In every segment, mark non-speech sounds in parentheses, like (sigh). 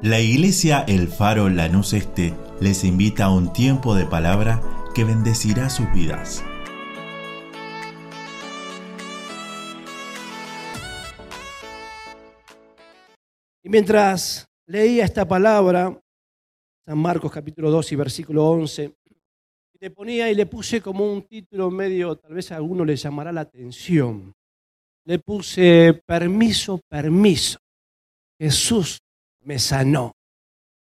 La iglesia El Faro Lanús Este les invita a un tiempo de palabra que bendecirá sus vidas. Y mientras leía esta palabra, San Marcos capítulo 2 y versículo 11, le ponía y le puse como un título medio, tal vez a alguno le llamará la atención. Le puse permiso, permiso. Jesús me sanó.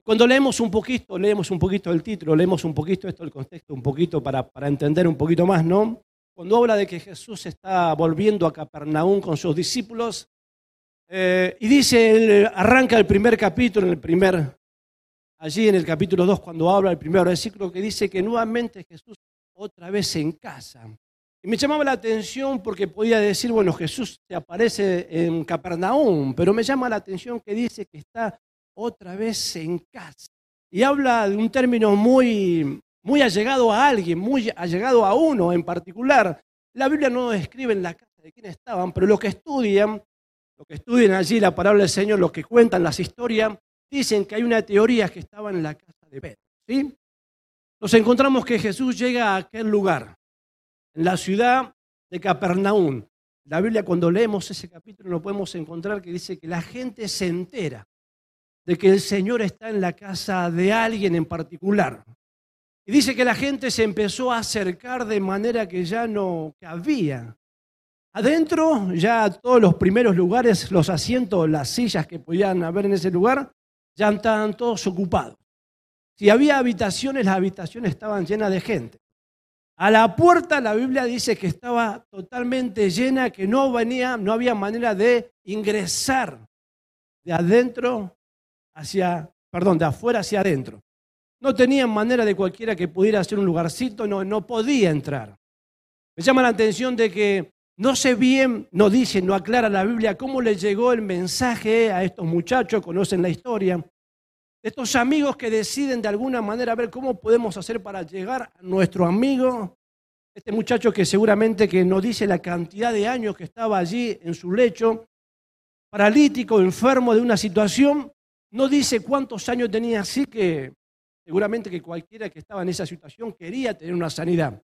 Cuando leemos un poquito, leemos un poquito el título, leemos un poquito esto, el contexto, un poquito para, para entender un poquito más, ¿no? Cuando habla de que Jesús está volviendo a Capernaum con sus discípulos, eh, y dice, arranca el primer capítulo, en el primer, allí en el capítulo 2, cuando habla el primer versículo, que dice que nuevamente Jesús otra vez en casa. Y me llamaba la atención porque podía decir, bueno, Jesús se aparece en Capernaum, pero me llama la atención que dice que está otra vez en casa. Y habla de un término muy, muy allegado a alguien, muy allegado a uno en particular. La Biblia no describe en la casa de quién estaban, pero los que estudian, los que estudian allí la palabra del Señor, los que cuentan las historias, dicen que hay una teoría que estaba en la casa de Pedro. ¿sí? Nos encontramos que Jesús llega a aquel lugar, en la ciudad de Capernaum. La Biblia, cuando leemos ese capítulo, nos podemos encontrar que dice que la gente se entera de que el Señor está en la casa de alguien en particular. Y dice que la gente se empezó a acercar de manera que ya no cabía. Adentro, ya todos los primeros lugares, los asientos, las sillas que podían haber en ese lugar, ya estaban todos ocupados. Si había habitaciones, las habitaciones estaban llenas de gente. A la puerta la Biblia dice que estaba totalmente llena, que no venía, no había manera de ingresar de adentro hacia, perdón, de afuera hacia adentro. No tenían manera de cualquiera que pudiera hacer un lugarcito, no, no podía entrar. Me llama la atención de que no sé bien, no dice, no aclara la Biblia cómo le llegó el mensaje a estos muchachos, conocen la historia, estos amigos que deciden de alguna manera ver cómo podemos hacer para llegar a nuestro amigo, este muchacho que seguramente que no dice la cantidad de años que estaba allí en su lecho, paralítico, enfermo de una situación, no dice cuántos años tenía, así que seguramente que cualquiera que estaba en esa situación quería tener una sanidad.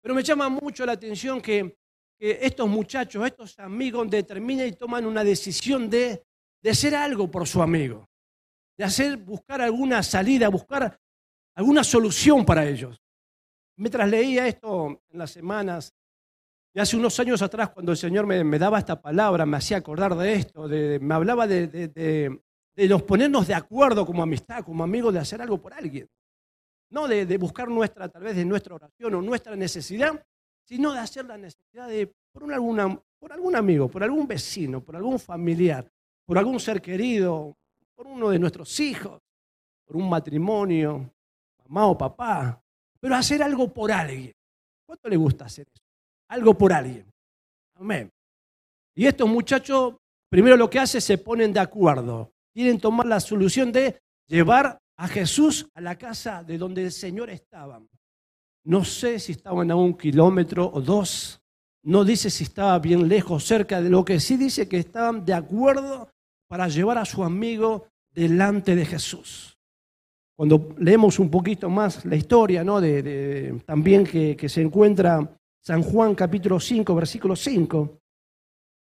Pero me llama mucho la atención que, estos muchachos, estos amigos determinan y toman una decisión de, de hacer algo por su amigo, de hacer, buscar alguna salida, buscar alguna solución para ellos. Mientras leía esto en las semanas, y hace unos años atrás, cuando el Señor me, daba esta palabra, me hacía acordar de esto, me hablaba de, de los ponernos de acuerdo como amistad, como amigos, de hacer algo por alguien. No de, buscar nuestra, tal vez de nuestra oración o nuestra necesidad, sino de hacer la necesidad de, por algún amigo, por algún vecino, por algún familiar, por algún ser querido, por uno de nuestros hijos, por un matrimonio, mamá o papá, pero hacer algo por alguien. ¿Cuánto le gusta hacer eso? Algo por alguien. Amén. Y estos muchachos, primero lo que hacen, se ponen de acuerdo quieren tomar la solución de llevar a Jesús a la casa de donde el Señor estaba. No sé si estaban a un kilómetro o dos, no dice si estaba bien lejos, cerca de lo que sí dice que estaban de acuerdo para llevar a su amigo delante de Jesús. Cuando leemos un poquito más la historia, ¿no? de, también que, que se encuentra San Juan capítulo 5, versículo 5,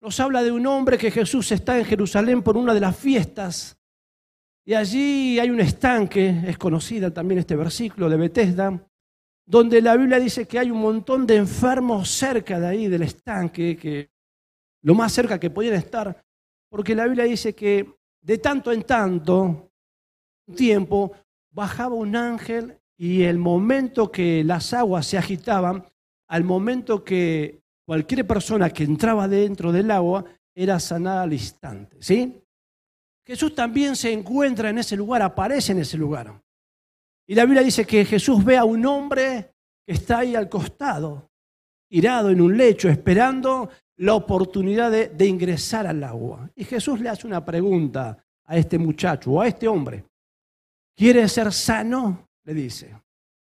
nos habla de un hombre que Jesús está en Jerusalén por una de las fiestas. Y allí hay un estanque, es conocida también este versículo de Bethesda, donde la Biblia dice que hay un montón de enfermos cerca de ahí, del estanque, que lo más cerca que podían estar, porque la Biblia dice que de tanto en tanto, un tiempo, bajaba un ángel y el momento que las aguas se agitaban, al momento que cualquier persona que entraba dentro del agua era sanada al instante. ¿sí? Jesús también se encuentra en ese lugar, aparece en ese lugar. Y la Biblia dice que Jesús ve a un hombre que está ahí al costado, tirado en un lecho, esperando la oportunidad de, de ingresar al agua. Y Jesús le hace una pregunta a este muchacho o a este hombre. ¿Quiere ser sano? Le dice.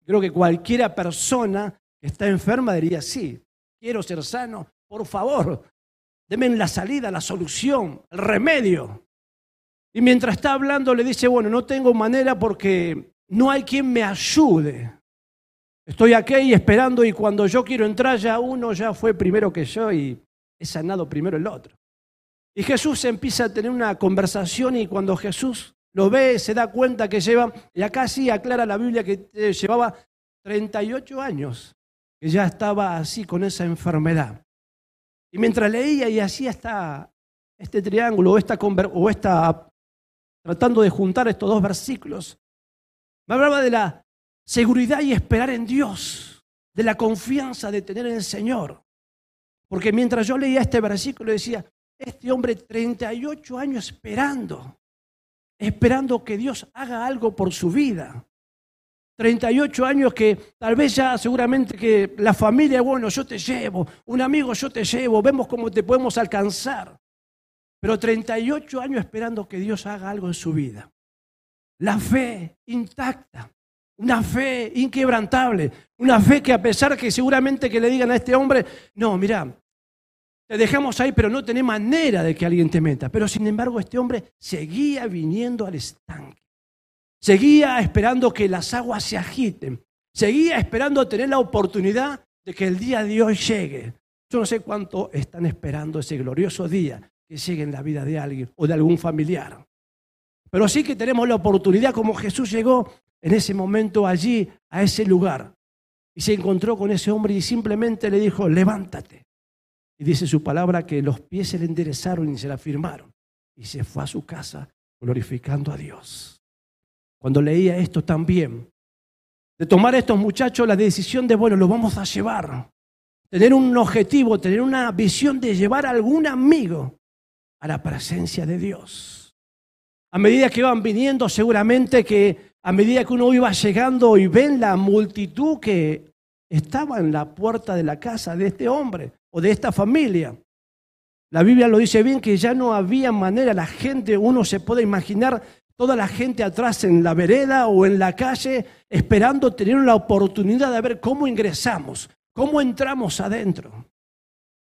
Creo que cualquiera persona que está enferma diría sí quiero ser sano, por favor, denme la salida, la solución, el remedio. Y mientras está hablando le dice, bueno, no tengo manera porque no hay quien me ayude. Estoy aquí esperando y cuando yo quiero entrar ya uno ya fue primero que yo y he sanado primero el otro. Y Jesús empieza a tener una conversación y cuando Jesús lo ve, se da cuenta que lleva, y acá sí aclara la Biblia que eh, llevaba 38 años, que ya estaba así con esa enfermedad. Y mientras leía y hacía esta, este triángulo o esta, o esta, tratando de juntar estos dos versículos, me hablaba de la seguridad y esperar en Dios, de la confianza de tener en el Señor. Porque mientras yo leía este versículo decía, este hombre 38 años esperando, esperando que Dios haga algo por su vida. 38 años que tal vez ya seguramente que la familia, bueno, yo te llevo, un amigo, yo te llevo, vemos cómo te podemos alcanzar. Pero 38 años esperando que Dios haga algo en su vida. La fe intacta, una fe inquebrantable, una fe que a pesar que seguramente que le digan a este hombre, no, mira, te dejamos ahí, pero no tenés manera de que alguien te meta. Pero sin embargo, este hombre seguía viniendo al estanque. Seguía esperando que las aguas se agiten. Seguía esperando tener la oportunidad de que el día de hoy llegue. Yo no sé cuánto están esperando ese glorioso día que llegue en la vida de alguien o de algún familiar. Pero sí que tenemos la oportunidad, como Jesús llegó en ese momento allí, a ese lugar, y se encontró con ese hombre y simplemente le dijo, levántate. Y dice su palabra que los pies se le enderezaron y se la firmaron. Y se fue a su casa glorificando a Dios. Cuando leía esto también, de tomar a estos muchachos la decisión de, bueno, los vamos a llevar. Tener un objetivo, tener una visión de llevar a algún amigo a la presencia de Dios. A medida que iban viniendo, seguramente que a medida que uno iba llegando y ven la multitud que estaba en la puerta de la casa de este hombre o de esta familia. La Biblia lo dice bien que ya no había manera, la gente, uno se puede imaginar toda la gente atrás en la vereda o en la calle esperando tener la oportunidad de ver cómo ingresamos, cómo entramos adentro,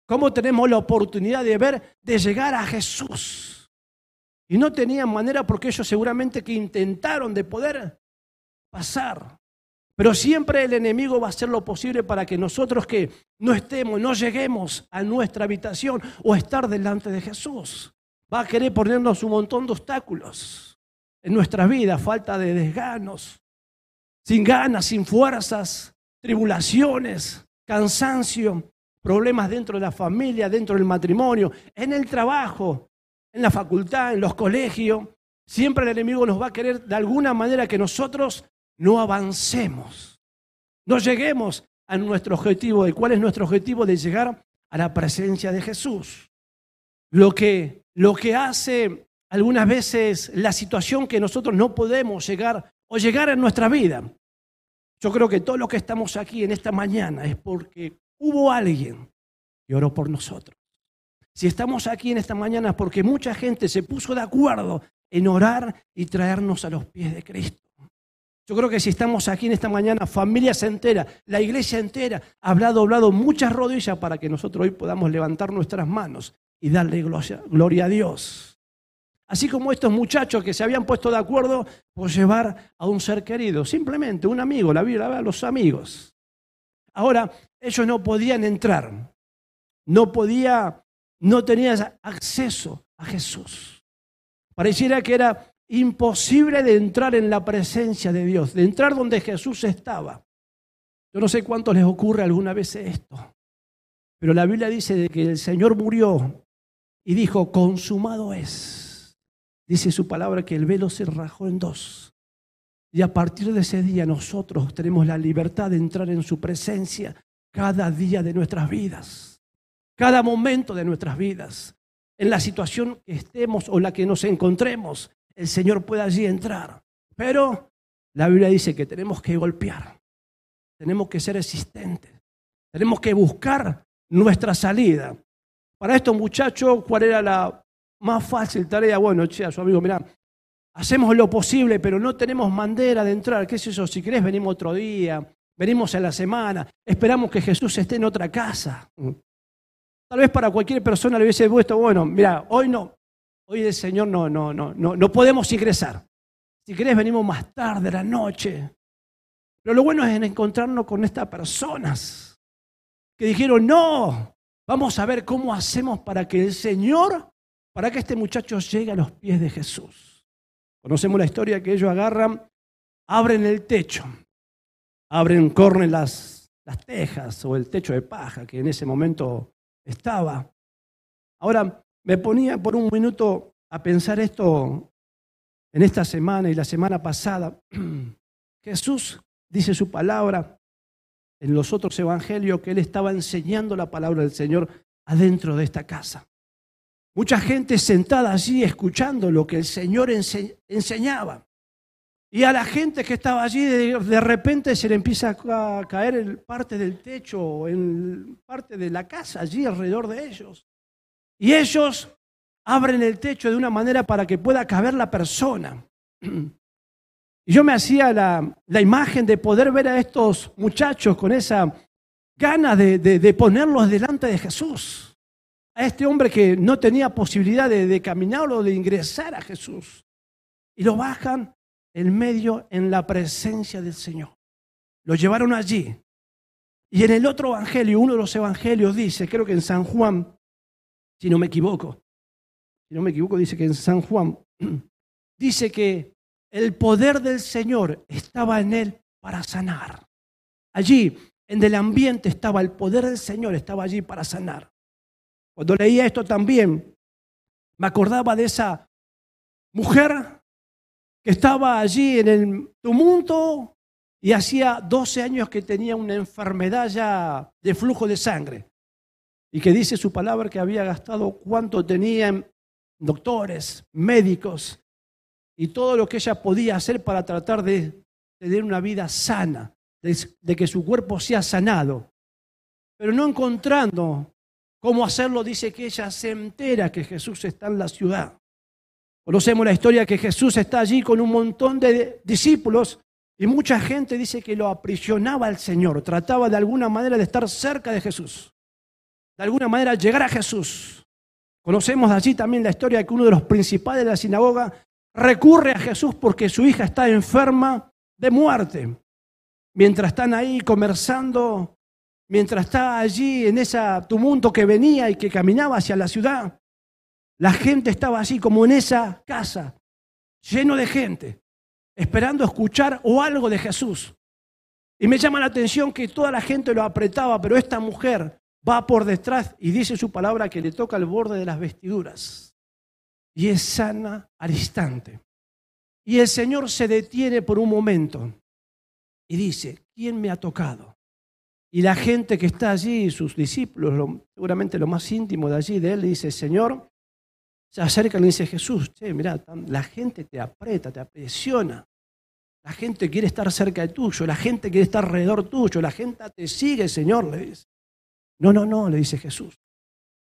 cómo tenemos la oportunidad de ver, de llegar a Jesús. Y no tenían manera porque ellos seguramente que intentaron de poder pasar. Pero siempre el enemigo va a hacer lo posible para que nosotros que no estemos, no lleguemos a nuestra habitación o estar delante de Jesús. Va a querer ponernos un montón de obstáculos en nuestra vida, falta de desganos, sin ganas, sin fuerzas, tribulaciones, cansancio, problemas dentro de la familia, dentro del matrimonio, en el trabajo, en la facultad, en los colegios. Siempre el enemigo nos va a querer de alguna manera que nosotros no avancemos, no lleguemos a nuestro objetivo. ¿Y cuál es nuestro objetivo? De llegar a la presencia de Jesús. Lo que, lo que hace algunas veces la situación que nosotros no podemos llegar o llegar en nuestra vida. Yo creo que todo lo que estamos aquí en esta mañana es porque hubo alguien que oró por nosotros. Si estamos aquí en esta mañana es porque mucha gente se puso de acuerdo en orar y traernos a los pies de Cristo. Yo creo que si estamos aquí en esta mañana, familias enteras, la iglesia entera, habrá doblado muchas rodillas para que nosotros hoy podamos levantar nuestras manos y darle gloria, a Dios. Así como estos muchachos que se habían puesto de acuerdo por llevar a un ser querido, simplemente un amigo, la Biblia habla los amigos. Ahora, ellos no podían entrar, no podía, no tenían acceso a Jesús. Pareciera que era imposible de entrar en la presencia de Dios, de entrar donde Jesús estaba. Yo no sé cuánto les ocurre alguna vez esto, pero la Biblia dice de que el Señor murió y dijo, consumado es. Dice su palabra que el velo se rajó en dos. Y a partir de ese día nosotros tenemos la libertad de entrar en su presencia cada día de nuestras vidas, cada momento de nuestras vidas, en la situación que estemos o la que nos encontremos el Señor puede allí entrar. Pero la Biblia dice que tenemos que golpear, tenemos que ser existentes, tenemos que buscar nuestra salida. Para estos muchachos, ¿cuál era la más fácil tarea? Bueno, che, a su amigo, mira, hacemos lo posible, pero no tenemos manera de entrar. ¿Qué es eso? Si querés, venimos otro día, venimos en la semana, esperamos que Jesús esté en otra casa. Tal vez para cualquier persona le hubiese puesto, bueno, mira, hoy no, hoy el Señor no, no, no, no, no podemos ingresar. Si querés venimos más tarde, a la noche. Pero lo bueno es encontrarnos con estas personas que dijeron, no, vamos a ver cómo hacemos para que el Señor, para que este muchacho llegue a los pies de Jesús. Conocemos la historia que ellos agarran, abren el techo, abren, corren las, las tejas o el techo de paja que en ese momento estaba. Ahora, me ponía por un minuto a pensar esto en esta semana y la semana pasada. (clears throat) Jesús dice su palabra en los otros evangelios que él estaba enseñando la palabra del Señor adentro de esta casa. Mucha gente sentada allí escuchando lo que el Señor enseñaba. Y a la gente que estaba allí de, repente se le empieza a caer parte del techo, en parte de la casa allí alrededor de ellos. Y ellos abren el techo de una manera para que pueda caber la persona. (clears throat) Y yo me hacía la, imagen de poder ver a estos muchachos con esa gana de, ponerlos delante de Jesús. A este hombre que no tenía posibilidad de, caminar o de ingresar a Jesús. Y lo bajan en medio en la presencia del Señor. Lo llevaron allí. Y en el otro evangelio, uno de los evangelios dice, creo que en San Juan, si no me equivoco, si no me equivoco, dice que en San Juan, (clears throat) dice que el poder del Señor estaba en él para sanar. Allí, en el ambiente estaba el poder del Señor, estaba allí para sanar. Cuando leía esto también, me acordaba de esa mujer que estaba allí en el tumulto y hacía 12 años que tenía una enfermedad ya de flujo de sangre. Y que dice su palabra que había gastado cuánto tenían doctores, médicos, y todo lo que ella podía hacer para tratar de tener una vida sana, de, que su cuerpo sea sanado. Pero no encontrando cómo hacerlo, dice que ella se entera que Jesús está en la ciudad. Conocemos la historia que Jesús está allí con un montón de discípulos y mucha gente dice que lo aprisionaba al Señor, trataba de alguna manera de estar cerca de Jesús, de alguna manera llegar a Jesús. Conocemos allí también la historia de que uno de los principales de la sinagoga recurre a Jesús porque su hija está enferma de muerte. Mientras están ahí conversando, mientras está allí en ese tumulto que venía y que caminaba hacia la ciudad, la gente estaba así como en esa casa, lleno de gente, esperando escuchar o algo de Jesús. Y me llama la atención que toda la gente lo apretaba, pero esta mujer va por detrás y dice su palabra que le toca el borde de las vestiduras y es sana al instante. Y el Señor se detiene por un momento y dice, ¿quién me ha tocado? Y la gente que está allí, sus discípulos, seguramente lo más íntimo de allí, de él, dice, Señor, se acerca y le dice, Jesús, che, mira, la gente te aprieta, te apresiona. La gente quiere estar cerca de tuyo, la gente quiere estar alrededor tuyo, la gente te sigue, Señor, le dice. No, no, no, le dice Jesús.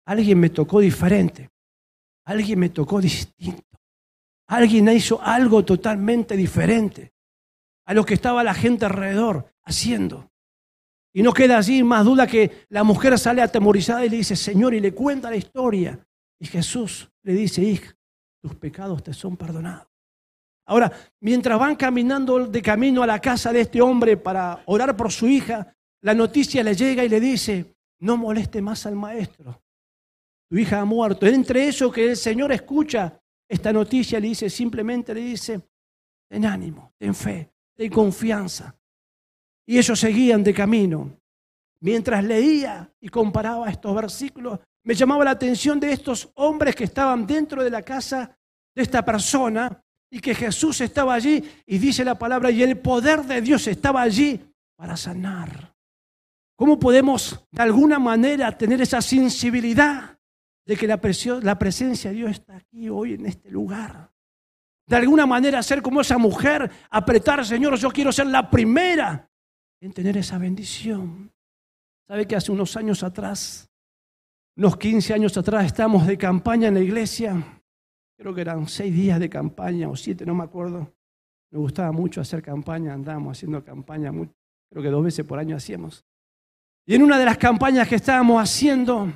Alguien me tocó diferente. Alguien me tocó distinto. Alguien hizo algo totalmente diferente a lo que estaba la gente alrededor haciendo. Y no queda allí más duda que la mujer sale atemorizada y le dice, Señor, y le cuenta la historia. Y Jesús le dice, hija, tus pecados te son perdonados. Ahora, mientras van caminando de camino a la casa de este hombre para orar por su hija, la noticia le llega y le dice, no moleste más al maestro, tu hija ha muerto. Entre eso que el Señor escucha esta noticia, le dice, simplemente le dice, ten ánimo, ten fe, ten confianza. Y ellos seguían de camino. Mientras leía y comparaba estos versículos, me llamaba la atención de estos hombres que estaban dentro de la casa de esta persona y que Jesús estaba allí y dice la palabra y el poder de Dios estaba allí para sanar. ¿Cómo podemos de alguna manera tener esa sensibilidad de que la, la presencia de Dios está aquí hoy en este lugar. De alguna manera ser como esa mujer, apretar, Señor, yo quiero ser la primera en tener esa bendición. ¿Sabe que hace unos años atrás, unos 15 años atrás, estamos de campaña en la iglesia? Creo que eran seis días de campaña o siete, no me acuerdo. Me gustaba mucho hacer campaña, andábamos haciendo campaña, creo que dos veces por año hacíamos. Y en una de las campañas que estábamos haciendo,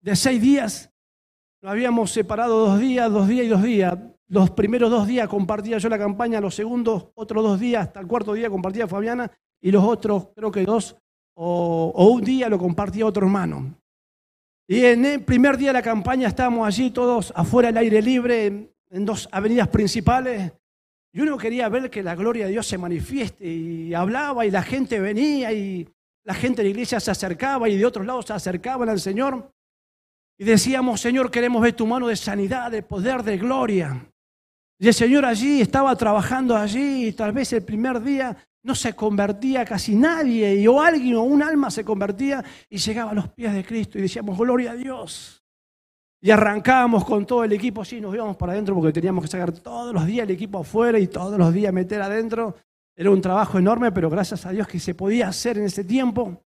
de seis días, Nos habíamos separado dos días, dos días y dos días. Los primeros dos días compartía yo la campaña, los segundos otros dos días, hasta el cuarto día compartía Fabiana y los otros, creo que dos o, o un día lo compartía otro hermano. Y en el primer día de la campaña estábamos allí todos afuera al aire libre, en, dos avenidas principales. Y uno quería ver que la gloria de Dios se manifieste y hablaba y la gente venía y la gente de la iglesia se acercaba y de otros lados se acercaban al Señor. Y decíamos, Señor, queremos ver tu mano de sanidad, de poder, de gloria. Y el Señor allí estaba trabajando allí y tal vez el primer día no se convertía casi nadie y o alguien o un alma se convertía y llegaba a los pies de Cristo y decíamos, gloria a Dios. Y arrancábamos con todo el equipo, sí, nos íbamos para adentro porque teníamos que sacar todos los días el equipo afuera y todos los días meter adentro. Era un trabajo enorme, pero gracias a Dios que se podía hacer en ese tiempo.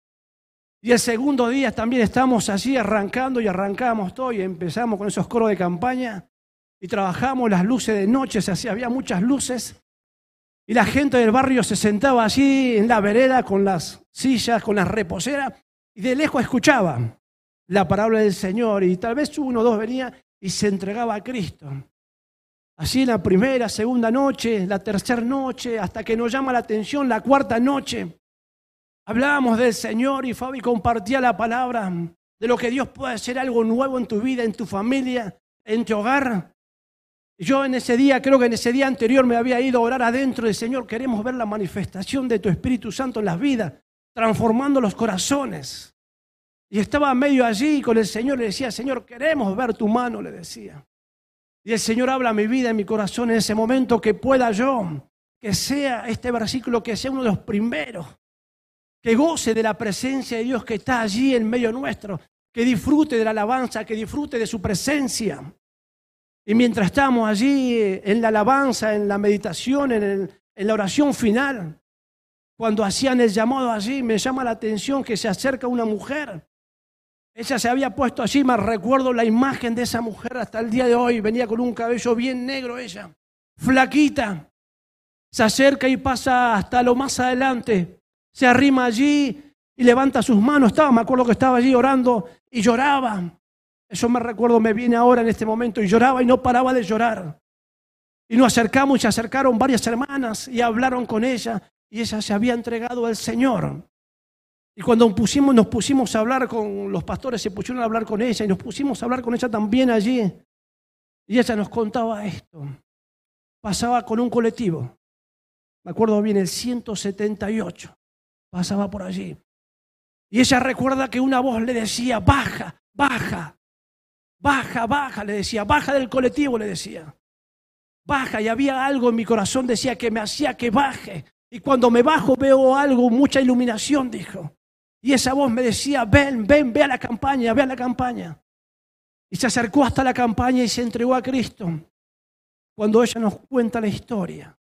Y el segundo día también estamos allí arrancando y arrancábamos todo y empezamos con esos coros de campaña y trabajamos las luces de noche, se había muchas luces. Y la gente del barrio se sentaba allí en la vereda con las sillas, con las reposeras, y de lejos escuchaba la palabra del Señor. Y tal vez uno o dos venía y se entregaba a Cristo. Así la primera, segunda noche, la tercera noche, hasta que nos llama la atención la cuarta noche. Hablábamos del Señor y Fabi compartía la palabra de lo que Dios puede hacer algo nuevo en tu vida, en tu familia, en tu hogar. Yo en ese día, creo que en ese día anterior me había ido a orar adentro del Señor. Queremos ver la manifestación de tu Espíritu Santo en las vidas, transformando los corazones. Y estaba medio allí con el Señor, le decía, Señor, queremos ver tu mano, le decía. Y el Señor habla a mi vida, en mi corazón, en ese momento que pueda yo, que sea este versículo, que sea uno de los primeros, que goce de la presencia de Dios que está allí en medio nuestro, que disfrute de la alabanza, que disfrute de su presencia. Y mientras estamos allí en la alabanza, en la meditación, en, la oración final, cuando hacían el llamado allí, me llama la atención que se acerca una mujer. Ella se había puesto allí, me recuerdo la imagen de esa mujer hasta el día de hoy. Venía con un cabello bien negro ella, flaquita. Se acerca y pasa hasta lo más adelante. Se arrima allí y levanta sus manos. Estaba, me acuerdo que estaba allí orando y lloraba. Eso me recuerdo, me viene ahora en este momento y lloraba y no paraba de llorar. Y nos acercamos y se acercaron varias hermanas y hablaron con ella y ella se había entregado al Señor. Y cuando pusimos, nos pusimos a hablar con los pastores, se pusieron a hablar con ella y nos pusimos a hablar con ella también allí. Y ella nos contaba esto. Pasaba con un colectivo. Me acuerdo bien, el 178. Pasaba por allí. Y ella recuerda que una voz le decía, baja, baja. Baja, baja, le decía, baja del colectivo, le decía. Baja, y había algo en mi corazón, decía que me hacía que baje. Y cuando me bajo veo algo, mucha iluminación, dijo. Y esa voz me decía, ven, ven, ve a la campaña, ve a la campaña. Y se acercó hasta la campaña y se entregó a Cristo. Cuando ella nos cuenta la historia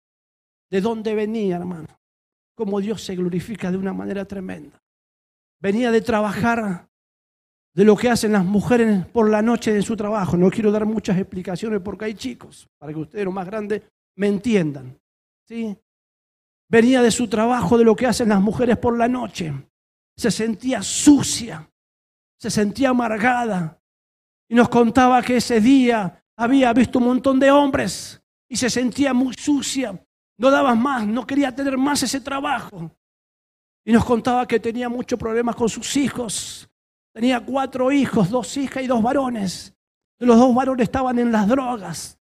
de dónde venía, hermano, cómo Dios se glorifica de una manera tremenda. Venía de trabajar de lo que hacen las mujeres por la noche en su trabajo. No quiero dar muchas explicaciones porque hay chicos, para que ustedes los más grandes me entiendan. ¿sí? Venía de su trabajo, de lo que hacen las mujeres por la noche. Se sentía sucia, se sentía amargada. Y nos contaba que ese día había visto un montón de hombres y se sentía muy sucia. No daba más, no quería tener más ese trabajo. Y nos contaba que tenía muchos problemas con sus hijos, Tenía cuatro hijos, dos hijas y dos varones. Los dos varones estaban en las drogas,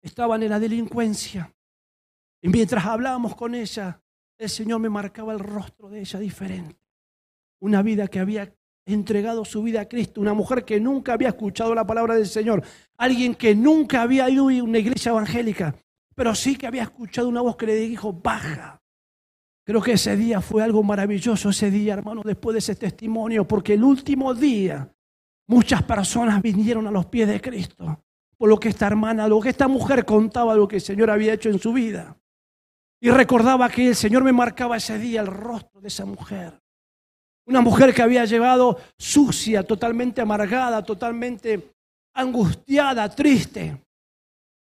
estaban en la delincuencia. Y mientras hablábamos con ella, el Señor me marcaba el rostro de ella diferente. Una vida que había entregado su vida a Cristo, una mujer que nunca había escuchado la palabra del Señor, alguien que nunca había ido a una iglesia evangélica, pero sí que había escuchado una voz que le dijo, baja, Creo que ese día fue algo maravilloso, ese día, hermano, después de ese testimonio, porque el último día muchas personas vinieron a los pies de Cristo. Por lo que esta hermana, lo que esta mujer contaba, lo que el Señor había hecho en su vida. Y recordaba que el Señor me marcaba ese día el rostro de esa mujer. Una mujer que había llevado sucia, totalmente amargada, totalmente angustiada, triste.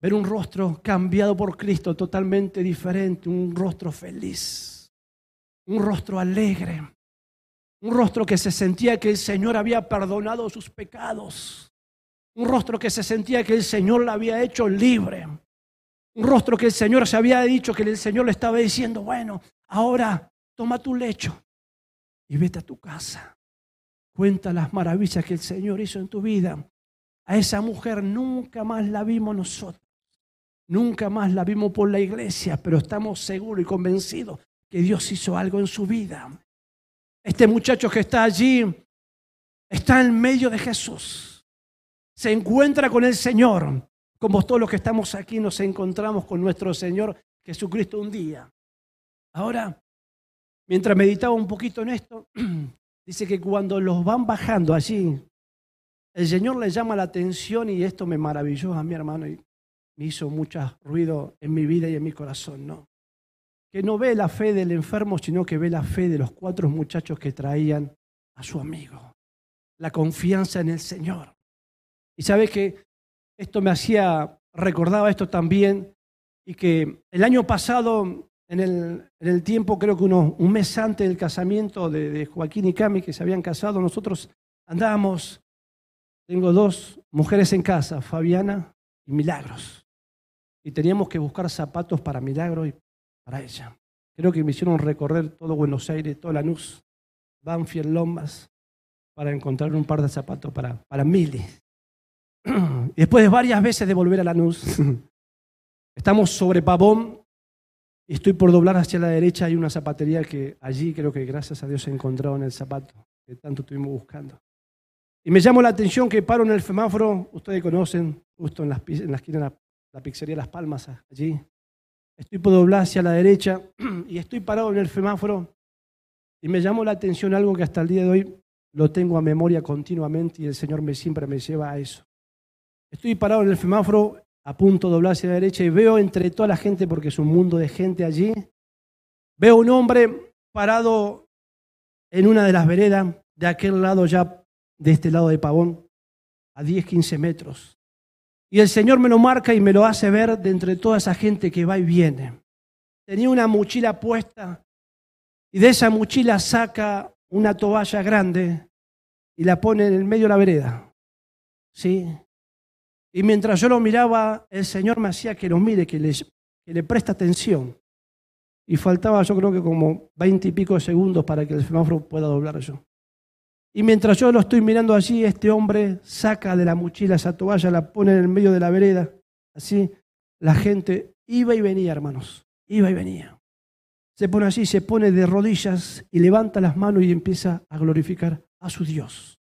Ver un rostro cambiado por Cristo, totalmente diferente, un rostro feliz un rostro alegre, un rostro que se sentía que el Señor había perdonado sus pecados. Un rostro que se sentía que el Señor la había hecho libre. Un rostro que el Señor se había dicho, que el Señor le estaba diciendo, bueno, ahora toma tu lecho y vete a tu casa. Cuenta las maravillas que el Señor hizo en tu vida. A esa mujer nunca más la vimos nosotros. Nunca más la vimos por la iglesia, pero estamos seguros y convencidos que Dios hizo algo en su vida. Este muchacho que está allí está en medio de Jesús. Se encuentra con el Señor, como todos los que estamos aquí nos encontramos con nuestro Señor Jesucristo un día. Ahora, mientras meditaba un poquito en esto, (clears throat) dice que cuando los van bajando allí, el Señor le llama la atención y esto me maravilló a mi hermano y me hizo mucho ruido en mi vida y en mi corazón, ¿no? Que no ve la fe del enfermo, sino que ve la fe de los cuatro muchachos que traían a su amigo. La confianza en el Señor. Y sabe que esto me hacía, recordaba esto también, y que el año pasado, en el, en el tiempo, creo que un mes antes del casamiento de, Joaquín y Cami, que se habían casado, nosotros andábamos, tengo dos mujeres en casa, Fabiana y Milagros. Y teníamos que buscar zapatos para Milagros y para ella. Creo que me hicieron recorrer todo Buenos Aires, toda Lanús, Banfield, Lomas, para encontrar un par de zapatos para, para Mili. (clears throat) Y después de varias veces de volver a Lanús, (laughs) estamos sobre Pavón y estoy por doblar hacia la derecha. Hay una zapatería que allí creo que gracias a Dios he encontrado en el zapato que tanto estuvimos buscando. Y me llamó la atención que paro en el semáforo, ustedes conocen, justo en, las, en la esquina de la, la pizzería Las Palmas, allí. Estoy por doblar hacia la derecha (clears throat) y estoy parado en el semáforo y me llamó la atención algo que hasta el día de hoy lo tengo a memoria continuamente y el Señor me siempre me lleva a eso. Estoy parado en el semáforo a punto de doblar hacia la derecha y veo entre toda la gente, porque es un mundo de gente allí, veo un hombre parado en una de las veredas de aquel lado ya, de este lado de Pavón, a 10, 15 metros. Y el Señor me lo marca y me lo hace ver de entre toda esa gente que va y viene. Tenía una mochila puesta y de esa mochila saca una toalla grande y la pone en el medio de la vereda. ¿Sí? Y mientras yo lo miraba, el Señor me hacía que lo mire, que le, que preste atención. Y faltaba yo creo que como veinte y pico segundos para que el semáforo pueda doblar yo. Y mientras yo lo estoy mirando allí, este hombre saca de la mochila esa toalla, la pone en el medio de la vereda. Así, la gente iba y venía, hermanos. Iba y venía. Se pone así, se pone de rodillas y levanta las manos y empieza a glorificar a su Dios.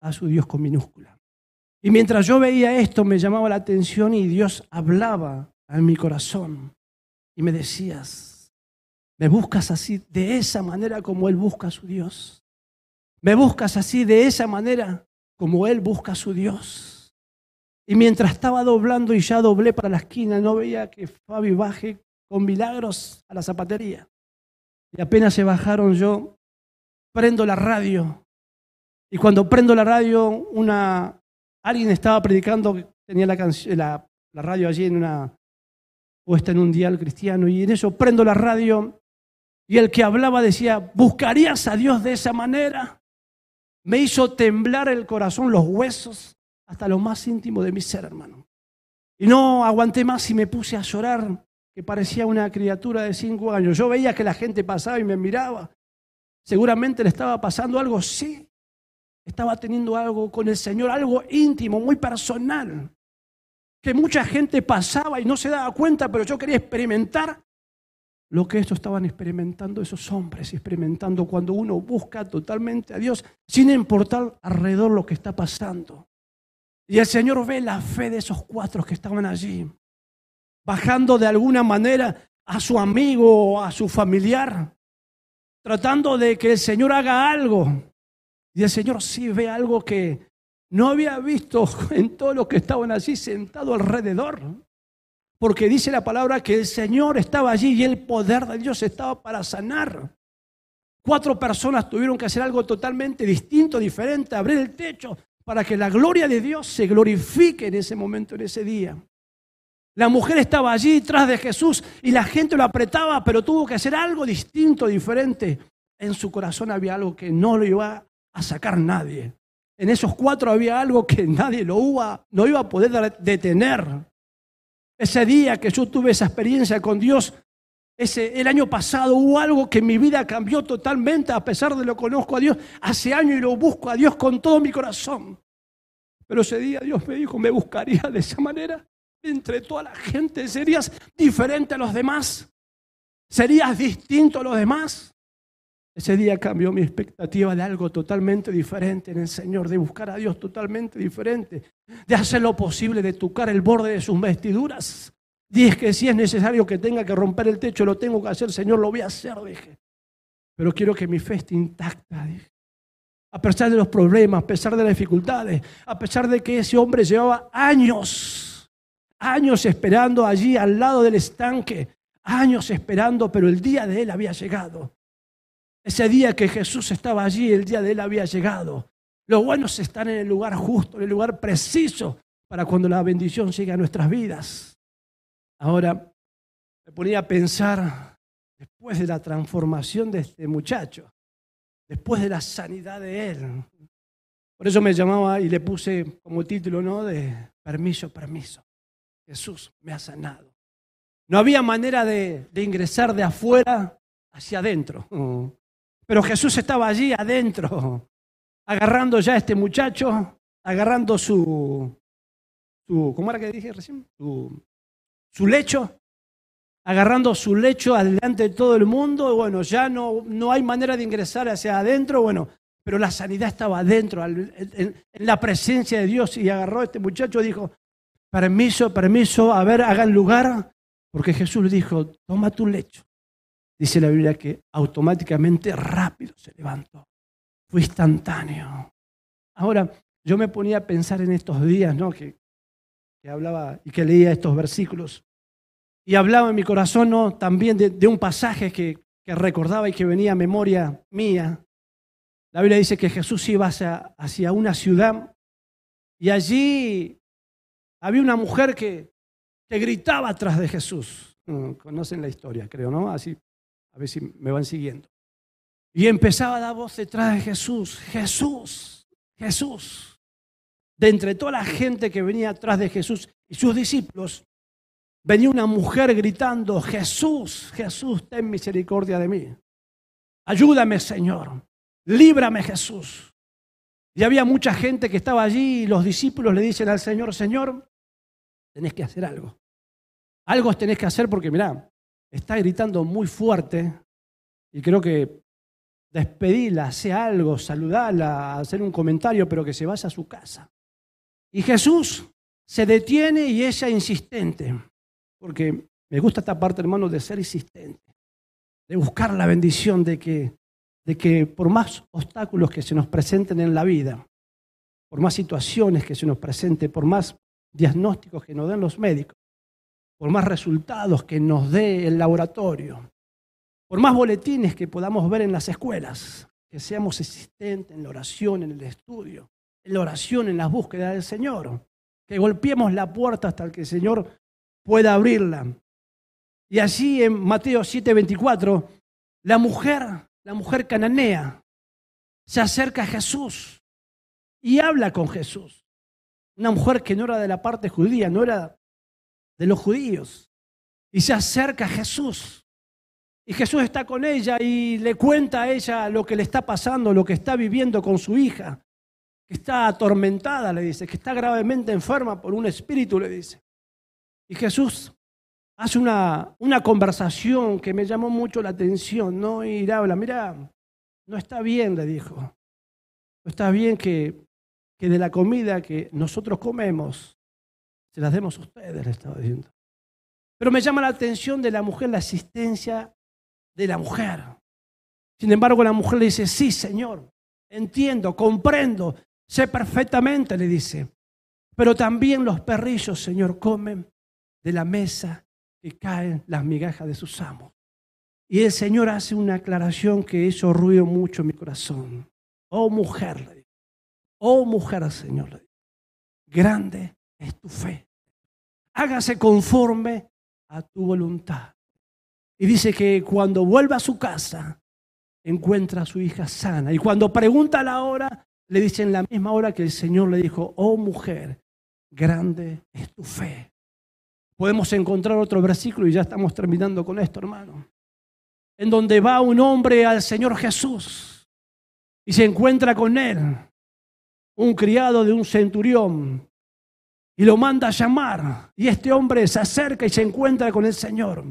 A su Dios con minúscula. Y mientras yo veía esto, me llamaba la atención y Dios hablaba a mi corazón. Y me decías, me buscas así, de esa manera como Él busca a su Dios. Me buscas así, de esa manera, como Él busca a su Dios. Y mientras estaba doblando y ya doblé para la esquina, no veía que Fabi baje con milagros a la zapatería. Y apenas se bajaron yo, prendo la radio. Y cuando prendo la radio, una, alguien estaba predicando, tenía la, la, radio allí en una, puesta en un dial cristiano, y en eso prendo la radio, y el que hablaba decía, ¿buscarías a Dios de esa manera? Me hizo temblar el corazón, los huesos, hasta lo más íntimo de mi ser, hermano. Y no aguanté más y me puse a llorar, que parecía una criatura de cinco años. Yo veía que la gente pasaba y me miraba. Seguramente le estaba pasando algo, sí. Estaba teniendo algo con el Señor, algo íntimo, muy personal. Que mucha gente pasaba y no se daba cuenta, pero yo quería experimentar lo que estos estaban experimentando esos hombres, experimentando cuando uno busca totalmente a Dios, sin importar alrededor lo que está pasando. Y el Señor ve la fe de esos cuatro que estaban allí, bajando de alguna manera a su amigo o a su familiar, tratando de que el Señor haga algo. Y el Señor sí ve algo que no había visto (laughs) en todos los que estaban allí sentados alrededor porque dice la palabra que el Señor estaba allí y el poder de Dios estaba para sanar. Cuatro personas tuvieron que hacer algo totalmente distinto, diferente, abrir el techo para que la gloria de Dios se glorifique en ese momento, en ese día. La mujer estaba allí tras de Jesús y la gente lo apretaba, pero tuvo que hacer algo distinto, diferente. En su corazón había algo que no lo iba a sacar nadie. en esos cuatro había algo que nadie lo iba, no iba a poder detener. Ese día que yo tuve esa experiencia con Dios, ese, el año pasado hubo algo que mi vida cambió totalmente, a pesar de lo conozco a Dios hace años y lo busco a Dios con todo mi corazón. Pero ese día Dios me dijo, me buscaría de esa manera. Entre toda la gente serías diferente a los demás. Serías distinto a los demás. Ese día cambió mi expectativa de algo totalmente diferente en el Señor, de buscar a Dios totalmente diferente, de hacer lo posible, de tocar el borde de sus vestiduras. Dije que si es necesario que tenga que romper el techo, lo tengo que hacer, Señor, lo voy a hacer, dije. Pero quiero que mi fe esté intacta, dije. A pesar de los problemas, a pesar de las dificultades, a pesar de que ese hombre llevaba años, años esperando allí al lado del estanque, años esperando, pero el día de él había llegado. Ese día que Jesús estaba allí, el día de él había llegado. Los buenos están en el lugar justo, en el lugar preciso para cuando la bendición llegue a nuestras vidas. Ahora me ponía a pensar, después de la transformación de este muchacho, después de la sanidad de él. Por eso me llamaba y le puse como título, ¿no? De permiso, permiso. Jesús me ha sanado. No había manera de, de ingresar de afuera hacia adentro. Pero Jesús estaba allí adentro, agarrando ya a este muchacho, agarrando su, su ¿cómo era que dije recién? Su, lecho, agarrando su lecho adelante de todo el mundo. Bueno, ya no, no hay manera de ingresar hacia adentro, bueno, pero la sanidad estaba adentro, en, en la presencia de Dios. Y agarró a este muchacho y dijo, permiso, permiso, a ver, hagan lugar, porque Jesús le dijo, toma tu lecho Dice la Biblia que automáticamente rápido se levantó. Fue instantáneo. Ahora, yo me ponía a pensar en estos días, ¿no? Que, hablaba y que leía estos versículos. Y hablaba en mi corazón ¿no? también de, un pasaje que, que, recordaba y que venía a memoria mía. La Biblia dice que Jesús iba hacia, una ciudad y allí había una mujer que, que gritaba atrás de Jesús. Mm, conocen la historia, creo, ¿no? Así ver si me van siguiendo. Y empezaba a dar voz detrás de Jesús, Jesús, Jesús. De entre toda la gente que venía atrás de Jesús y sus discípulos, venía una mujer gritando, Jesús, Jesús, ten misericordia de mí. Ayúdame, Señor. Líbrame, Jesús. Y había mucha gente que estaba allí y los discípulos le dicen al Señor, Señor, tenés que hacer algo. Algo tenés que hacer porque, mirá, está gritando muy fuerte y creo que despedirla, hacer algo, saludarla, hacer un comentario, pero que se vaya a su casa. Y Jesús se detiene y ella insistente, porque me gusta esta parte, hermano, de ser insistente, de buscar la bendición de que, de que por más obstáculos que se nos presenten en la vida, por más situaciones que se nos presenten, por más diagnósticos que nos den los médicos, por más resultados que nos dé el laboratorio, por más boletines que podamos ver en las escuelas, que seamos existentes en la oración, en el estudio, en la oración, en las búsquedas del Señor, que golpeemos la puerta hasta que el Señor pueda abrirla. Y así en Mateo 7:24, la mujer, la mujer cananea, se acerca a Jesús y habla con Jesús. Una mujer que no era de la parte judía, no era de los judíos. Y se acerca a Jesús. Y Jesús está con ella y le cuenta a ella lo que le está pasando, lo que está viviendo con su hija, que está atormentada, le dice, que está gravemente enferma por un espíritu, le dice. Y Jesús hace una, una conversación que me llamó mucho la atención, ¿no? Y le habla, mira, no está bien, le dijo. No está bien que, que de la comida que nosotros comemos se las demos a ustedes, le estaba diciendo. Pero me llama la atención de la mujer la asistencia de la mujer. Sin embargo, la mujer le dice, sí, Señor, entiendo, comprendo, sé perfectamente, le dice. Pero también los perrillos, Señor, comen de la mesa que caen las migajas de sus amos. Y el Señor hace una aclaración que hizo ruido mucho en mi corazón. Oh mujer, le digo. Oh mujer, Señor, le digo. Grande es tu fe. Hágase conforme a tu voluntad. Y dice que cuando vuelva a su casa, encuentra a su hija sana. Y cuando pregunta la hora, le dice en la misma hora que el Señor le dijo, oh mujer, grande es tu fe. Podemos encontrar otro versículo y ya estamos terminando con esto, hermano. En donde va un hombre al Señor Jesús y se encuentra con él, un criado de un centurión, y lo manda a llamar. Y este hombre se acerca y se encuentra con el Señor.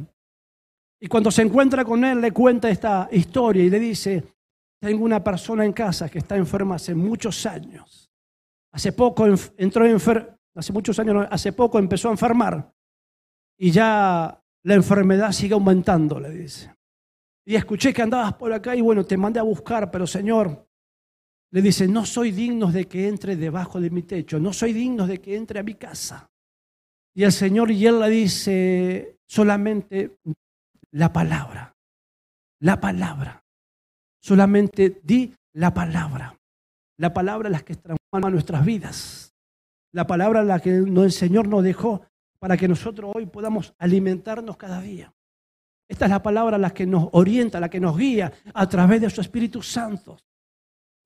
Y cuando se encuentra con él, le cuenta esta historia y le dice, tengo una persona en casa que está enferma hace muchos años. Hace poco entró enfer hace muchos años, hace poco empezó a enfermar. Y ya la enfermedad sigue aumentando, le dice. Y escuché que andabas por acá y bueno, te mandé a buscar, pero Señor, le dice, no soy digno de que entre debajo de mi techo, no soy digno de que entre a mi casa. Y el Señor y él le dice solamente la palabra, la palabra. Solamente di la palabra. La palabra es la que transforma nuestras vidas. La palabra la que el Señor nos dejó para que nosotros hoy podamos alimentarnos cada día. Esta es la palabra la que nos orienta, la que nos guía a través de su Espíritu Santo.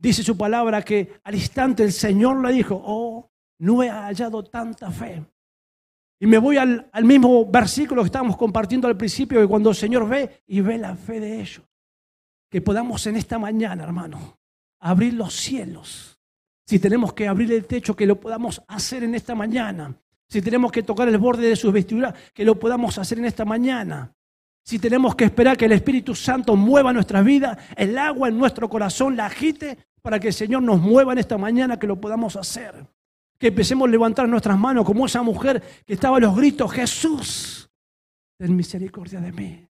Dice su palabra que al instante el Señor le dijo, oh, no he hallado tanta fe. Y me voy al, mismo versículo que estábamos compartiendo al principio, que cuando el Señor ve y ve la fe de ellos, que podamos en esta mañana, hermano, abrir los cielos. Si tenemos que abrir el techo, que lo podamos hacer en esta mañana. Si tenemos que tocar el borde de sus vestiduras, que lo podamos hacer en esta mañana. Si tenemos que esperar que el Espíritu Santo mueva nuestras vidas, el agua en nuestro corazón la agite para que el Señor nos mueva en esta mañana, que lo podamos hacer. Que empecemos a levantar nuestras manos como esa mujer que estaba a los gritos, Jesús, ten misericordia de mí.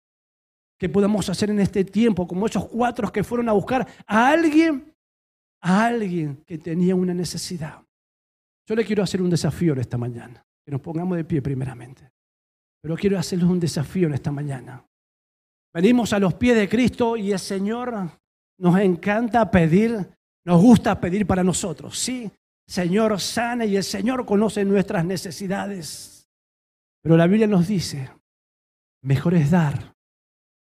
Que podamos hacer en este tiempo como esos cuatro que fueron a buscar a alguien, a alguien que tenía una necesidad. Yo le quiero hacer un desafío en esta mañana, que nos pongamos de pie primeramente. Pero quiero hacerles un desafío en esta mañana. Venimos a los pies de Cristo y el Señor nos encanta pedir nos gusta pedir para nosotros, sí, Señor sana y el Señor conoce nuestras necesidades. Pero la Biblia nos dice, mejor es dar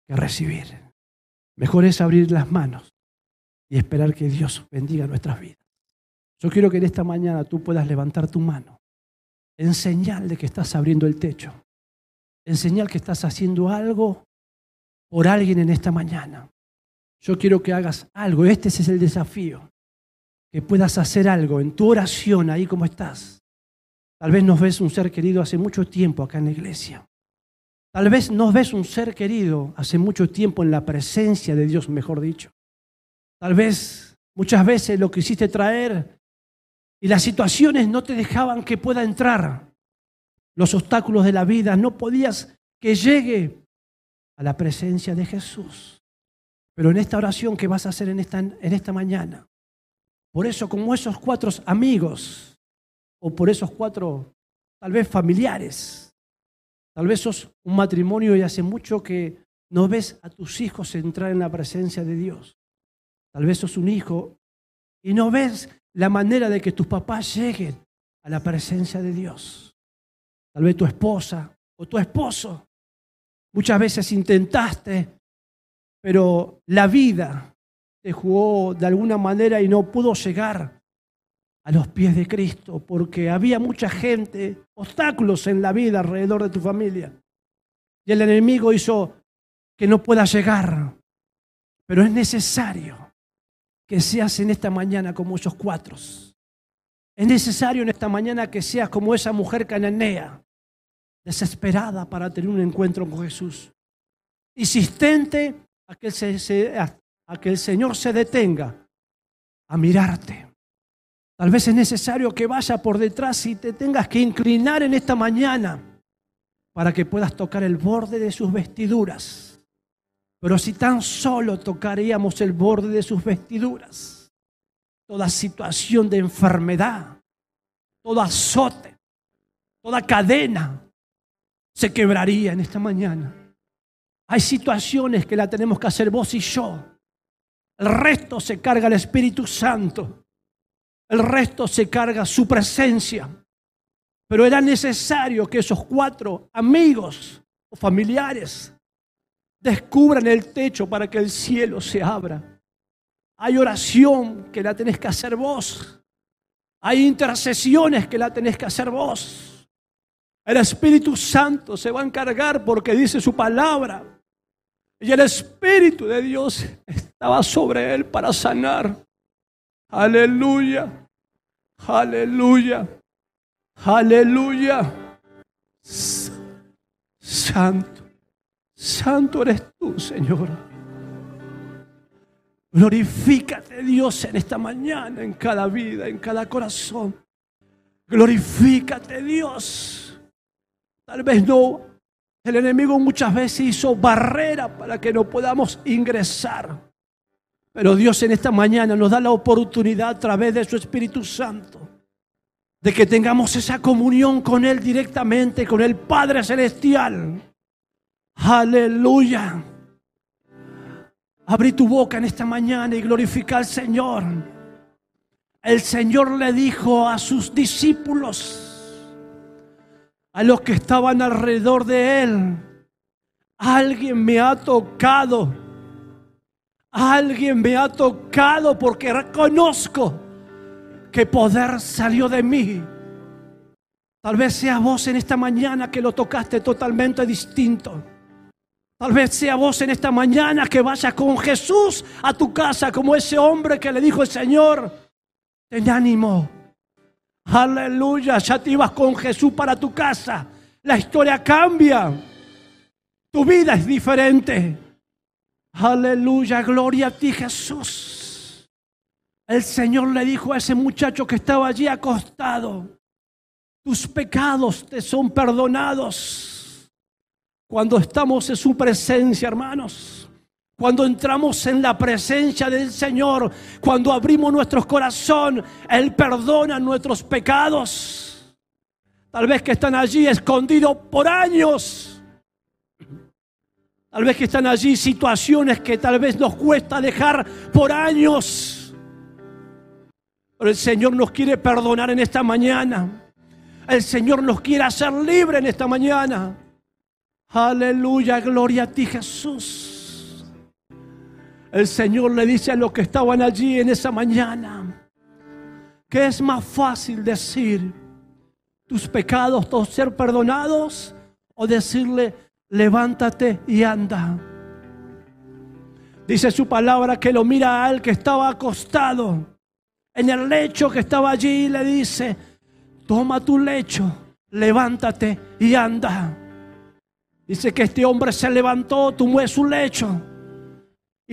que recibir. Mejor es abrir las manos y esperar que Dios bendiga nuestras vidas. Yo quiero que en esta mañana tú puedas levantar tu mano en señal de que estás abriendo el techo, en señal que estás haciendo algo por alguien en esta mañana. Yo quiero que hagas algo. Este es el desafío. Que puedas hacer algo en tu oración ahí como estás. Tal vez nos ves un ser querido hace mucho tiempo acá en la iglesia. Tal vez nos ves un ser querido hace mucho tiempo en la presencia de Dios, mejor dicho. Tal vez muchas veces lo quisiste traer y las situaciones no te dejaban que pueda entrar. Los obstáculos de la vida no podías que llegue a la presencia de Jesús. Pero en esta oración que vas a hacer en esta, en esta mañana, por eso como esos cuatro amigos, o por esos cuatro, tal vez familiares, tal vez sos un matrimonio y hace mucho que no ves a tus hijos entrar en la presencia de Dios. Tal vez sos un hijo y no ves la manera de que tus papás lleguen a la presencia de Dios. Tal vez tu esposa o tu esposo. Muchas veces intentaste pero la vida te jugó de alguna manera y no pudo llegar a los pies de Cristo porque había mucha gente, obstáculos en la vida alrededor de tu familia. Y el enemigo hizo que no pueda llegar. Pero es necesario que seas en esta mañana como esos cuatro. Es necesario en esta mañana que seas como esa mujer cananea, desesperada para tener un encuentro con Jesús. Insistente a que, el Señor se detenga a mirarte. Tal vez es necesario que vaya por detrás y te tengas que inclinar en esta mañana para que puedas tocar el borde de sus vestiduras. Pero si tan solo tocaríamos el borde de sus vestiduras, toda situación de enfermedad, todo azote, toda cadena se quebraría en esta mañana. Hay situaciones que la tenemos que hacer vos y yo. El resto se carga el Espíritu Santo. El resto se carga su presencia. Pero era necesario que esos cuatro amigos o familiares descubran el techo para que el cielo se abra. Hay oración que la tenés que hacer vos. Hay intercesiones que la tenés que hacer vos. El Espíritu Santo se va a encargar porque dice su palabra. Y el Espíritu de Dios estaba sobre él para sanar. Aleluya. Aleluya. Aleluya. Santo. Santo eres tú, Señor. Glorifícate Dios en esta mañana, en cada vida, en cada corazón. Glorifícate Dios. Tal vez no. El enemigo muchas veces hizo barrera para que no podamos ingresar. Pero Dios en esta mañana nos da la oportunidad a través de su Espíritu Santo de que tengamos esa comunión con Él directamente, con el Padre Celestial. Aleluya. Abrí tu boca en esta mañana y glorifica al Señor. El Señor le dijo a sus discípulos, a los que estaban alrededor de Él, alguien me ha tocado, alguien me ha tocado porque reconozco que poder salió de mí. Tal vez sea vos en esta mañana que lo tocaste totalmente distinto. Tal vez sea vos en esta mañana que vayas con Jesús a tu casa como ese hombre que le dijo el Señor, ten ánimo. Aleluya, ya te ibas con Jesús para tu casa. La historia cambia. Tu vida es diferente. Aleluya, gloria a ti Jesús. El Señor le dijo a ese muchacho que estaba allí acostado, tus pecados te son perdonados. Cuando estamos en su presencia, hermanos. Cuando entramos en la presencia del Señor, cuando abrimos nuestros corazón, Él perdona nuestros pecados. Tal vez que están allí escondidos por años. Tal vez que están allí situaciones que tal vez nos cuesta dejar por años. Pero el Señor nos quiere perdonar en esta mañana. El Señor nos quiere hacer libre en esta mañana. Aleluya, gloria a ti Jesús. El Señor le dice a los que estaban allí en esa mañana que es más fácil decir tus pecados todos ser perdonados o decirle levántate y anda. Dice su palabra que lo mira al que estaba acostado en el lecho que estaba allí y le dice, toma tu lecho, levántate y anda. Dice que este hombre se levantó, tomó su lecho.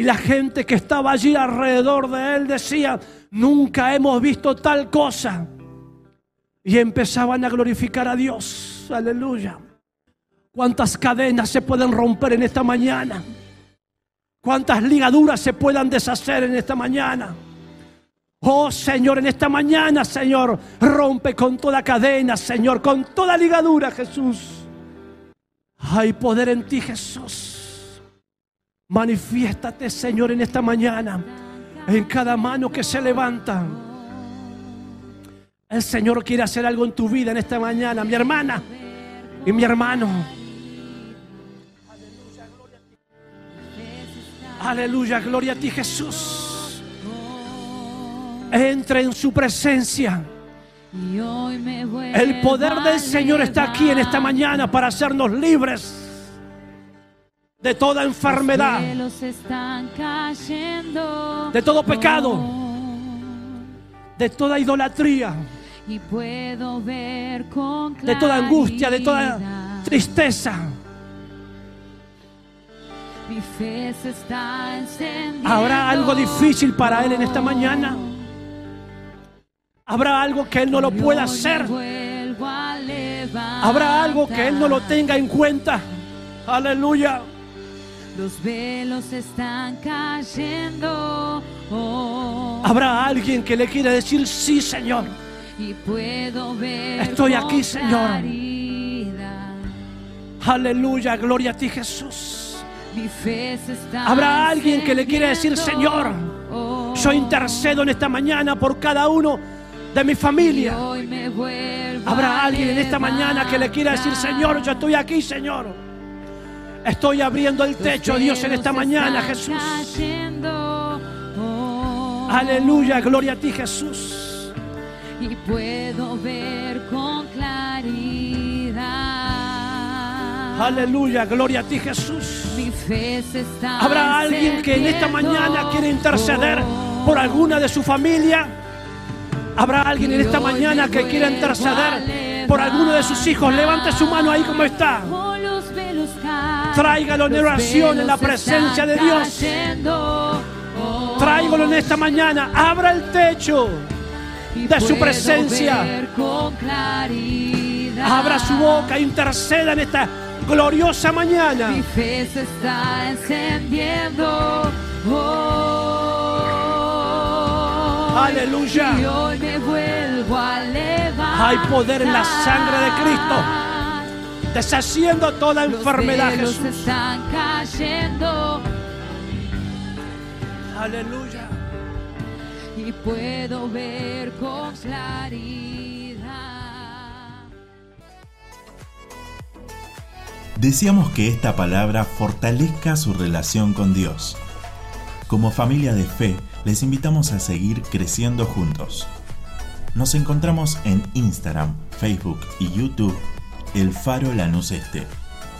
Y la gente que estaba allí alrededor de él decía, nunca hemos visto tal cosa. Y empezaban a glorificar a Dios. Aleluya. ¿Cuántas cadenas se pueden romper en esta mañana? ¿Cuántas ligaduras se puedan deshacer en esta mañana? Oh Señor, en esta mañana, Señor, rompe con toda cadena, Señor, con toda ligadura, Jesús. Hay poder en ti, Jesús. Manifiéstate, Señor, en esta mañana, en cada mano que se levanta. El Señor quiere hacer algo en tu vida en esta mañana, mi hermana y mi hermano. Aleluya, gloria a ti, Jesús. Entra en su presencia. El poder del Señor está aquí en esta mañana para hacernos libres de toda enfermedad, de todo pecado, de toda idolatría, de toda angustia, de toda tristeza. ¿Habrá algo difícil para Él en esta mañana? Habrá algo que Él no lo pueda hacer. Habrá algo que Él no lo tenga en cuenta. Aleluya. Los velos están cayendo. Habrá alguien que le quiera decir, sí, Señor. Y puedo ver Estoy aquí, Señor. Aleluya, gloria a ti, Jesús. Habrá alguien que le quiera decir, Señor, yo intercedo en esta mañana por cada uno de mi familia. Habrá alguien en esta mañana que le quiera decir, Señor, yo estoy aquí, Señor. Estoy abriendo el techo, Dios, en esta mañana, Jesús. Aleluya, gloria a ti Jesús. Y puedo ver con claridad. Aleluya, gloria a ti Jesús. Mi fe se está ¿Habrá alguien que en esta mañana quiere interceder por alguna de su familia? ¿Habrá alguien en esta mañana que quiera interceder por alguno de sus hijos? Levante su mano ahí como está. Tráigalo en oración en la presencia de Dios. Oh, Tráigalo en esta mañana. Abra el techo. de su presencia. Abra su boca. Interceda en esta gloriosa mañana. Mi fe se está encendiendo. Oh, Aleluya. Y hoy me vuelvo a levantar. Hay poder en la sangre de Cristo. Deshaciendo toda Los enfermedad, Jesús. están cayendo Aleluya. y puedo ver con claridad. Deseamos que esta palabra fortalezca su relación con Dios. Como familia de fe, les invitamos a seguir creciendo juntos. Nos encontramos en Instagram, Facebook y YouTube, El Faro Lanús Este,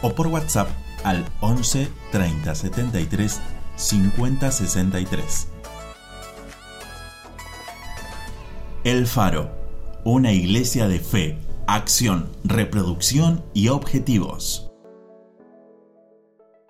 o por WhatsApp al 11 30 73 50 63. El Faro, una iglesia de fe, acción, reproducción y objetivos.